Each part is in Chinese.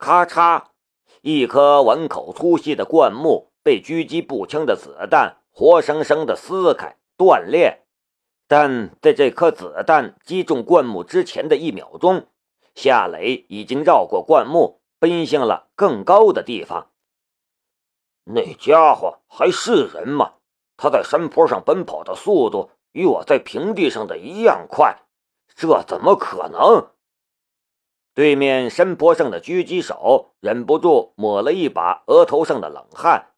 咔嚓，一颗碗口粗细的灌木被狙击步枪的子弹活生生的撕开断裂。但在这颗子弹击中灌木之前的一秒钟，夏雷已经绕过灌木，奔向了更高的地方。那家伙还是人吗？他在山坡上奔跑的速度与我在平地上的一样快，这怎么可能？对面山坡上的狙击手忍不住抹了一把额头上的冷汗，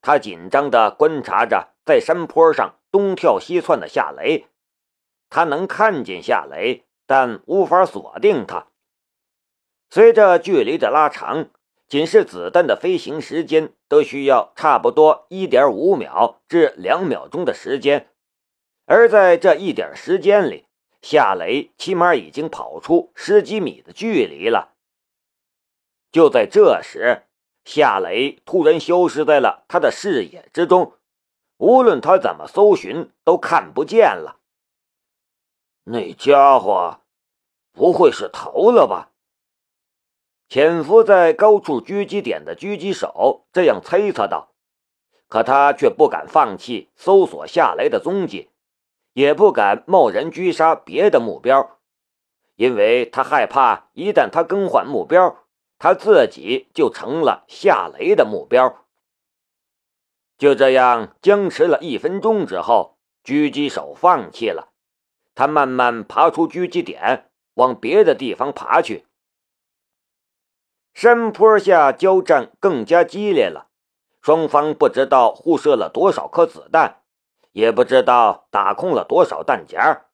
他紧张地观察着在山坡上。东跳西窜的夏雷，他能看见夏雷，但无法锁定他。随着距离的拉长，仅是子弹的飞行时间都需要差不多一点五秒至两秒钟的时间，而在这一点时间里，夏雷起码已经跑出十几米的距离了。就在这时，夏雷突然消失在了他的视野之中。无论他怎么搜寻，都看不见了。那家伙不会是逃了吧？潜伏在高处狙击点的狙击手这样猜测道。可他却不敢放弃搜索夏雷的踪迹，也不敢贸然狙杀别的目标，因为他害怕一旦他更换目标，他自己就成了下雷的目标。就这样僵持了一分钟之后，狙击手放弃了。他慢慢爬出狙击点，往别的地方爬去。山坡下交战更加激烈了，双方不知道互射了多少颗子弹，也不知道打空了多少弹夹。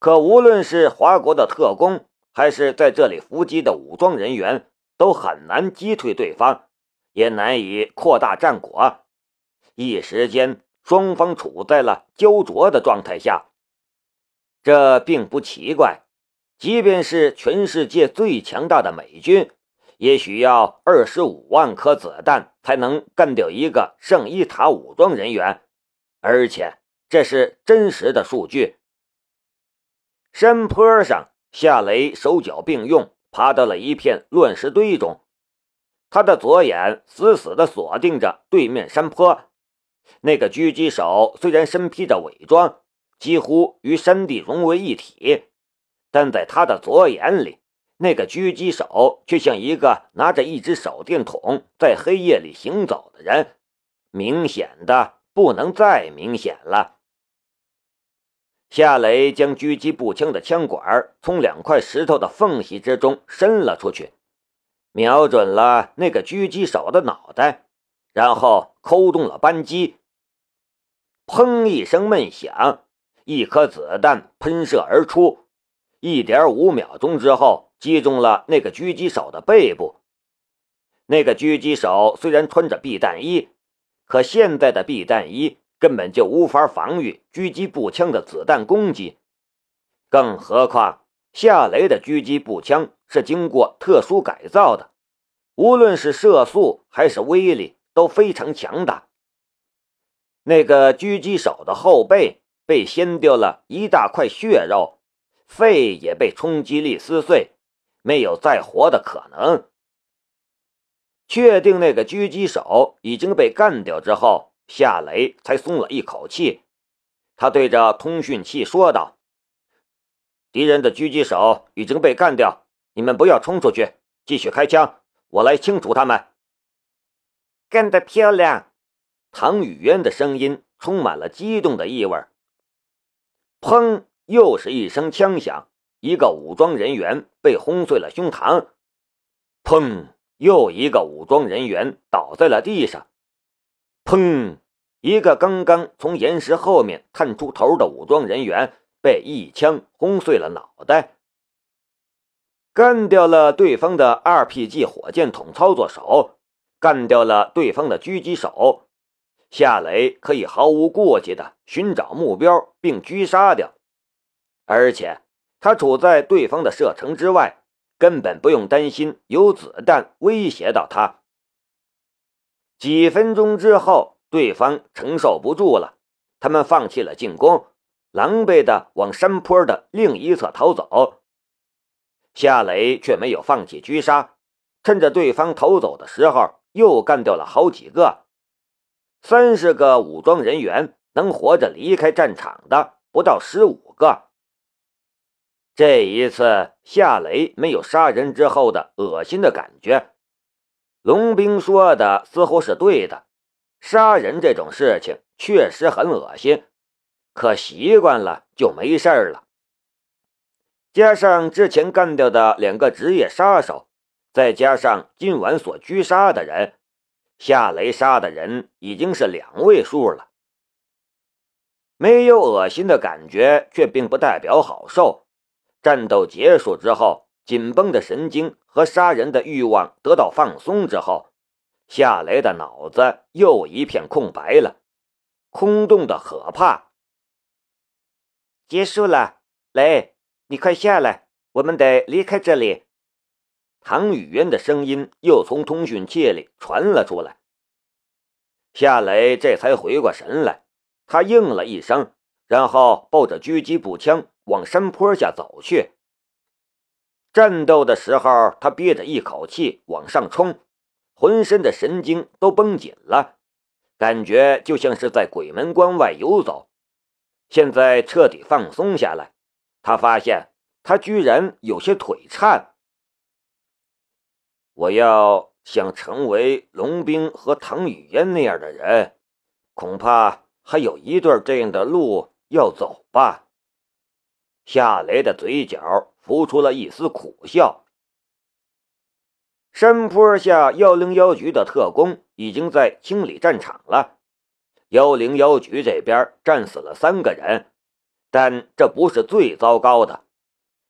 可无论是华国的特工，还是在这里伏击的武装人员，都很难击退对方，也难以扩大战果。一时间，双方处在了焦灼的状态下。这并不奇怪，即便是全世界最强大的美军，也需要二十五万颗子弹才能干掉一个圣伊塔武装人员，而且这是真实的数据。山坡上，夏雷手脚并用，爬到了一片乱石堆中，他的左眼死死地锁定着对面山坡。那个狙击手虽然身披着伪装，几乎与山地融为一体，但在他的左眼里，那个狙击手却像一个拿着一只手电筒在黑夜里行走的人，明显的不能再明显了。夏雷将狙击步枪的枪管从两块石头的缝隙之中伸了出去，瞄准了那个狙击手的脑袋，然后扣动了扳机。砰！一声闷响，一颗子弹喷射而出，一点五秒钟之后，击中了那个狙击手的背部。那个狙击手虽然穿着避弹衣，可现在的避弹衣根本就无法防御狙击步枪的子弹攻击，更何况夏雷的狙击步枪是经过特殊改造的，无论是射速还是威力都非常强大。那个狙击手的后背被掀掉了一大块血肉，肺也被冲击力撕碎，没有再活的可能。确定那个狙击手已经被干掉之后，夏雷才松了一口气。他对着通讯器说道：“敌人的狙击手已经被干掉，你们不要冲出去，继续开枪，我来清除他们。”干得漂亮！唐雨渊的声音充满了激动的意味。砰！又是一声枪响，一个武装人员被轰碎了胸膛。砰！又一个武装人员倒在了地上。砰！一个刚刚从岩石后面探出头的武装人员被一枪轰碎了脑袋。干掉了对方的 RPG 火箭筒操作手，干掉了对方的狙击手。夏雷可以毫无顾忌地寻找目标并狙杀掉，而且他处在对方的射程之外，根本不用担心有子弹威胁到他。几分钟之后，对方承受不住了，他们放弃了进攻，狼狈地往山坡的另一侧逃走。夏雷却没有放弃狙杀，趁着对方逃走的时候，又干掉了好几个。三十个武装人员能活着离开战场的不到十五个。这一次，夏雷没有杀人之后的恶心的感觉。龙兵说的似乎是对的，杀人这种事情确实很恶心，可习惯了就没事了。加上之前干掉的两个职业杀手，再加上今晚所狙杀的人，夏雷杀的人已经是两位数了。没有恶心的感觉，却并不代表好受。战斗结束之后，紧绷的神经和杀人的欲望得到放松之后，夏雷的脑子又一片空白了，空洞的可怕。结束了，雷，你快下来，我们得离开这里。唐雨嫣的声音又从通讯器里传了出来。夏雷这才回过神来，他应了一声，然后抱着狙击步枪。往山坡下走去。战斗的时候，他憋着一口气往上冲，浑身的神经都绷紧了，感觉就像是在鬼门关外游走。现在彻底放松下来，他发现他居然有些腿颤。我要想成为龙兵和唐雨嫣那样的人，恐怕还有一段这样的路要走吧。夏雷的嘴角浮出了一丝苦笑。山坡下幺零幺局的特工已经在清理战场了。幺零幺局这边战死了三个人，但这不是最糟糕的。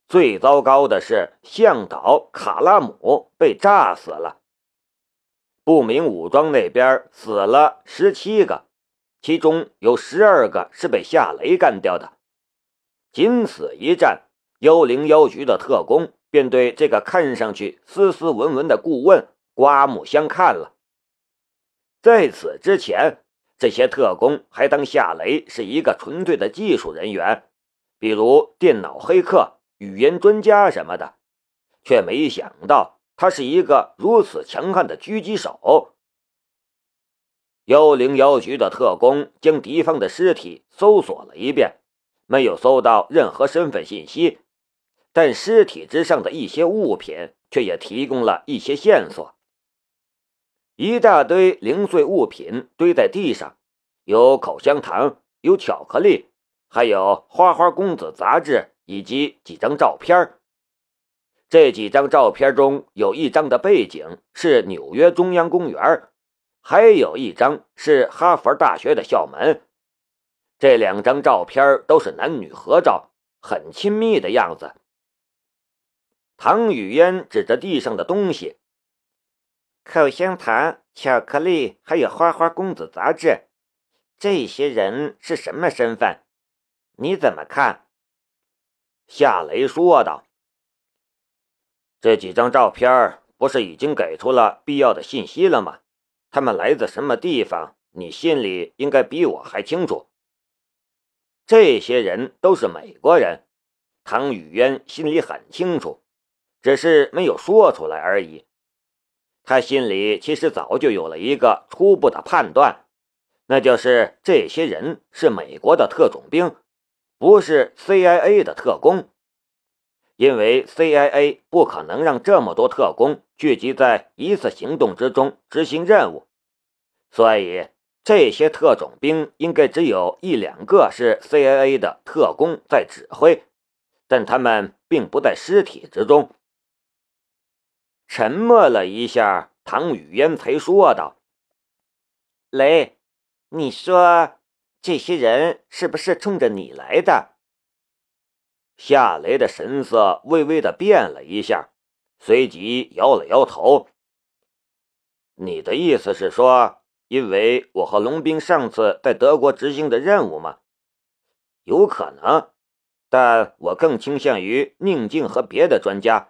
最糟糕的是向导卡拉姆被炸死了。不明武装那边死了十七个，其中有十二个是被夏雷干掉的。仅此一战，幺零幺局的特工便对这个看上去斯斯文文的顾问刮目相看了。在此之前，这些特工还当夏雷是一个纯粹的技术人员，比如电脑黑客、语言专家什么的，却没想到他是一个如此强悍的狙击手。幺零幺局的特工将敌方的尸体搜索了一遍。没有搜到任何身份信息，但尸体之上的一些物品却也提供了一些线索。一大堆零碎物品堆在地上，有口香糖，有巧克力，还有《花花公子》杂志以及几张照片。这几张照片中有一张的背景是纽约中央公园，还有一张是哈佛大学的校门。这两张照片都是男女合照，很亲密的样子。唐雨嫣指着地上的东西：“口香糖、巧克力，还有《花花公子》杂志。这些人是什么身份？你怎么看？”夏雷说道：“这几张照片不是已经给出了必要的信息了吗？他们来自什么地方？你心里应该比我还清楚。”这些人都是美国人，唐雨嫣心里很清楚，只是没有说出来而已。他心里其实早就有了一个初步的判断，那就是这些人是美国的特种兵，不是 CIA 的特工，因为 CIA 不可能让这么多特工聚集在一次行动之中执行任务，所以。这些特种兵应该只有一两个是 CIA 的特工在指挥，但他们并不在尸体之中。沉默了一下，唐雨嫣才说道：“雷，你说这些人是不是冲着你来的？”夏雷的神色微微的变了一下，随即摇了摇头：“你的意思是说？”因为我和龙兵上次在德国执行的任务吗？有可能，但我更倾向于宁静和别的专家。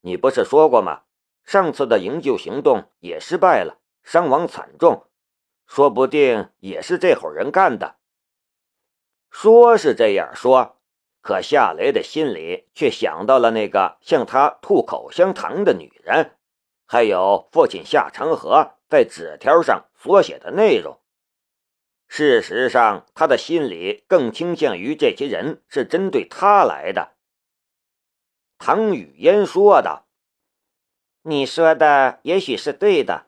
你不是说过吗？上次的营救行动也失败了，伤亡惨重，说不定也是这伙人干的。说是这样说，可夏雷的心里却想到了那个向他吐口香糖的女人，还有父亲夏长河在纸条上所写的内容。事实上，他的心里更倾向于这些人是针对他来的。唐雨嫣说道：“你说的也许是对的，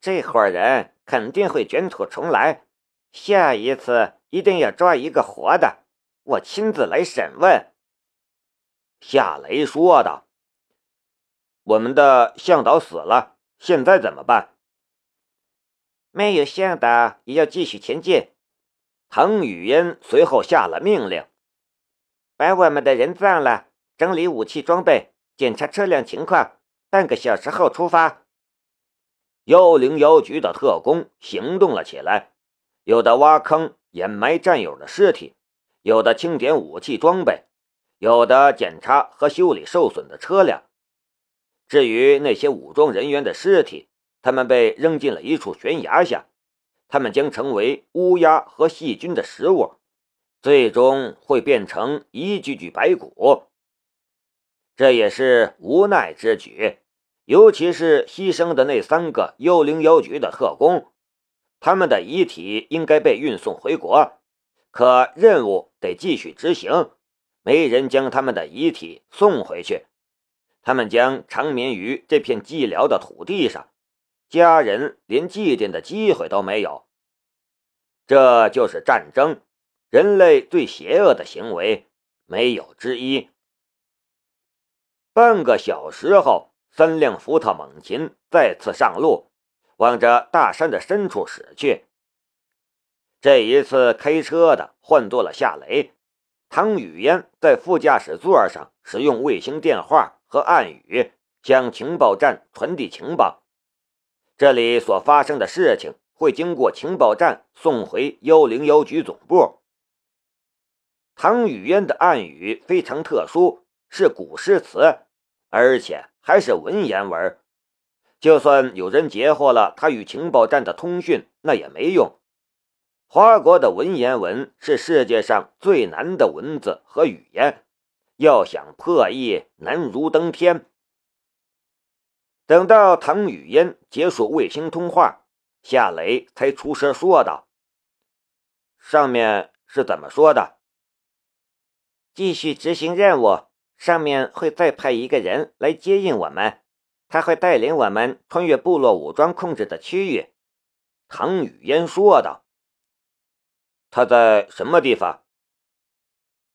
这伙人肯定会卷土重来，下一次一定要抓一个活的，我亲自来审问。”夏雷说道：“我们的向导死了，现在怎么办？”没有向导也要继续前进。唐雨嫣随后下了命令：“把我们的人葬了，整理武器装备，检查车辆情况，半个小时后出发。”幺零幺局的特工行动了起来，有的挖坑掩埋战友的尸体，有的清点武器装备，有的检查和修理受损的车辆。至于那些武装人员的尸体，他们被扔进了一处悬崖下，他们将成为乌鸦和细菌的食物，最终会变成一具具白骨。这也是无奈之举，尤其是牺牲的那三个幽灵妖局的特工，他们的遗体应该被运送回国，可任务得继续执行，没人将他们的遗体送回去，他们将长眠于这片寂寥的土地上。家人连祭奠的机会都没有，这就是战争，人类最邪恶的行为，没有之一。半个小时后，三辆福特猛禽再次上路，往着大山的深处驶去。这一次开车的换做了夏雷，唐雨嫣在副驾驶座上使用卫星电话和暗语向情报站传递情报。这里所发生的事情会经过情报站送回幺零幺局总部。唐雨嫣的暗语非常特殊，是古诗词，而且还是文言文。就算有人截获了他与情报站的通讯，那也没用。华国的文言文是世界上最难的文字和语言，要想破译，难如登天。等到唐雨嫣结束卫星通话，夏雷才出声说道：“上面是怎么说的？继续执行任务，上面会再派一个人来接应我们，他会带领我们穿越部落武装控制的区域。”唐雨嫣说道：“他在什么地方？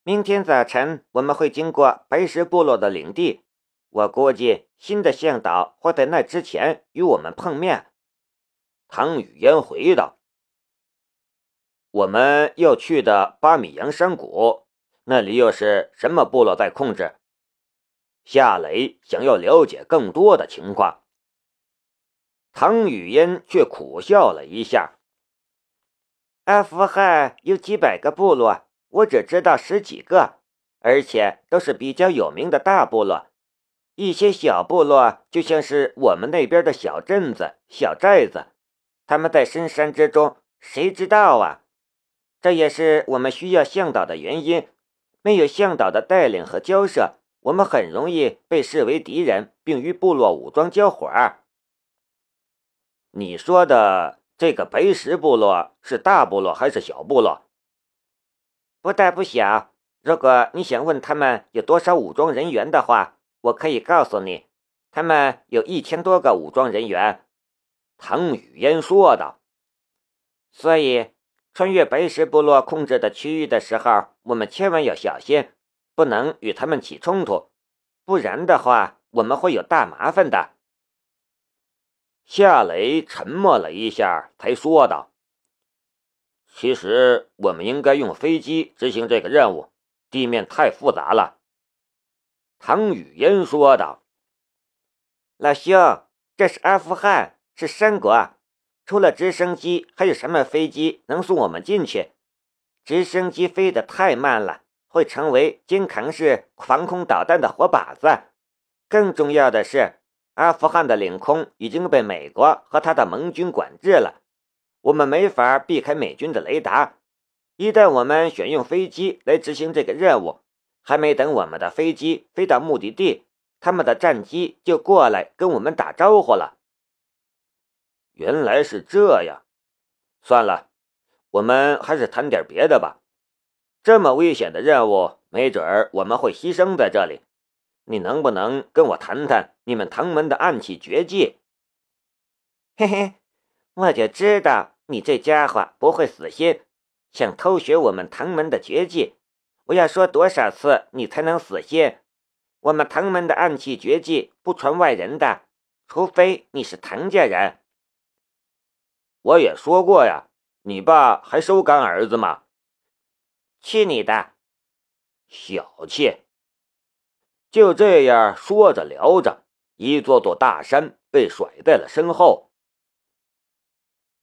明天早晨我们会经过白石部落的领地。”我估计新的向导会在那之前与我们碰面。唐雨嫣回道：“我们要去的八米阳山谷，那里又是什么部落在控制？”夏雷想要了解更多的情况。唐雨嫣却苦笑了一下：“阿富汗有几百个部落，我只知道十几个，而且都是比较有名的大部落。”一些小部落就像是我们那边的小镇子、小寨子，他们在深山之中，谁知道啊？这也是我们需要向导的原因。没有向导的带领和交涉，我们很容易被视为敌人，并与部落武装交火。你说的这个白石部落是大部落还是小部落？不大不小。如果你想问他们有多少武装人员的话。我可以告诉你，他们有一千多个武装人员。”唐雨嫣说道。“所以，穿越白石部落控制的区域的时候，我们千万要小心，不能与他们起冲突，不然的话，我们会有大麻烦的。”夏雷沉默了一下，才说道：“其实，我们应该用飞机执行这个任务，地面太复杂了。”唐雨嫣说道：“老兄，这是阿富汗，是山国，除了直升机，还有什么飞机能送我们进去？直升机飞得太慢了，会成为金扛式防空导弹的活靶子。更重要的是，阿富汗的领空已经被美国和他的盟军管制了，我们没法避开美军的雷达。一旦我们选用飞机来执行这个任务，”还没等我们的飞机飞到目的地，他们的战机就过来跟我们打招呼了。原来是这样，算了，我们还是谈点别的吧。这么危险的任务，没准儿我们会牺牲在这里。你能不能跟我谈谈你们唐门的暗器绝技？嘿嘿，我就知道你这家伙不会死心，想偷学我们唐门的绝技。我要说多少次，你才能死心？我们唐门的暗器绝技不传外人的，除非你是唐家人。我也说过呀，你爸还收干儿子吗？去你的！小气！就这样说着聊着，一座座大山被甩在了身后。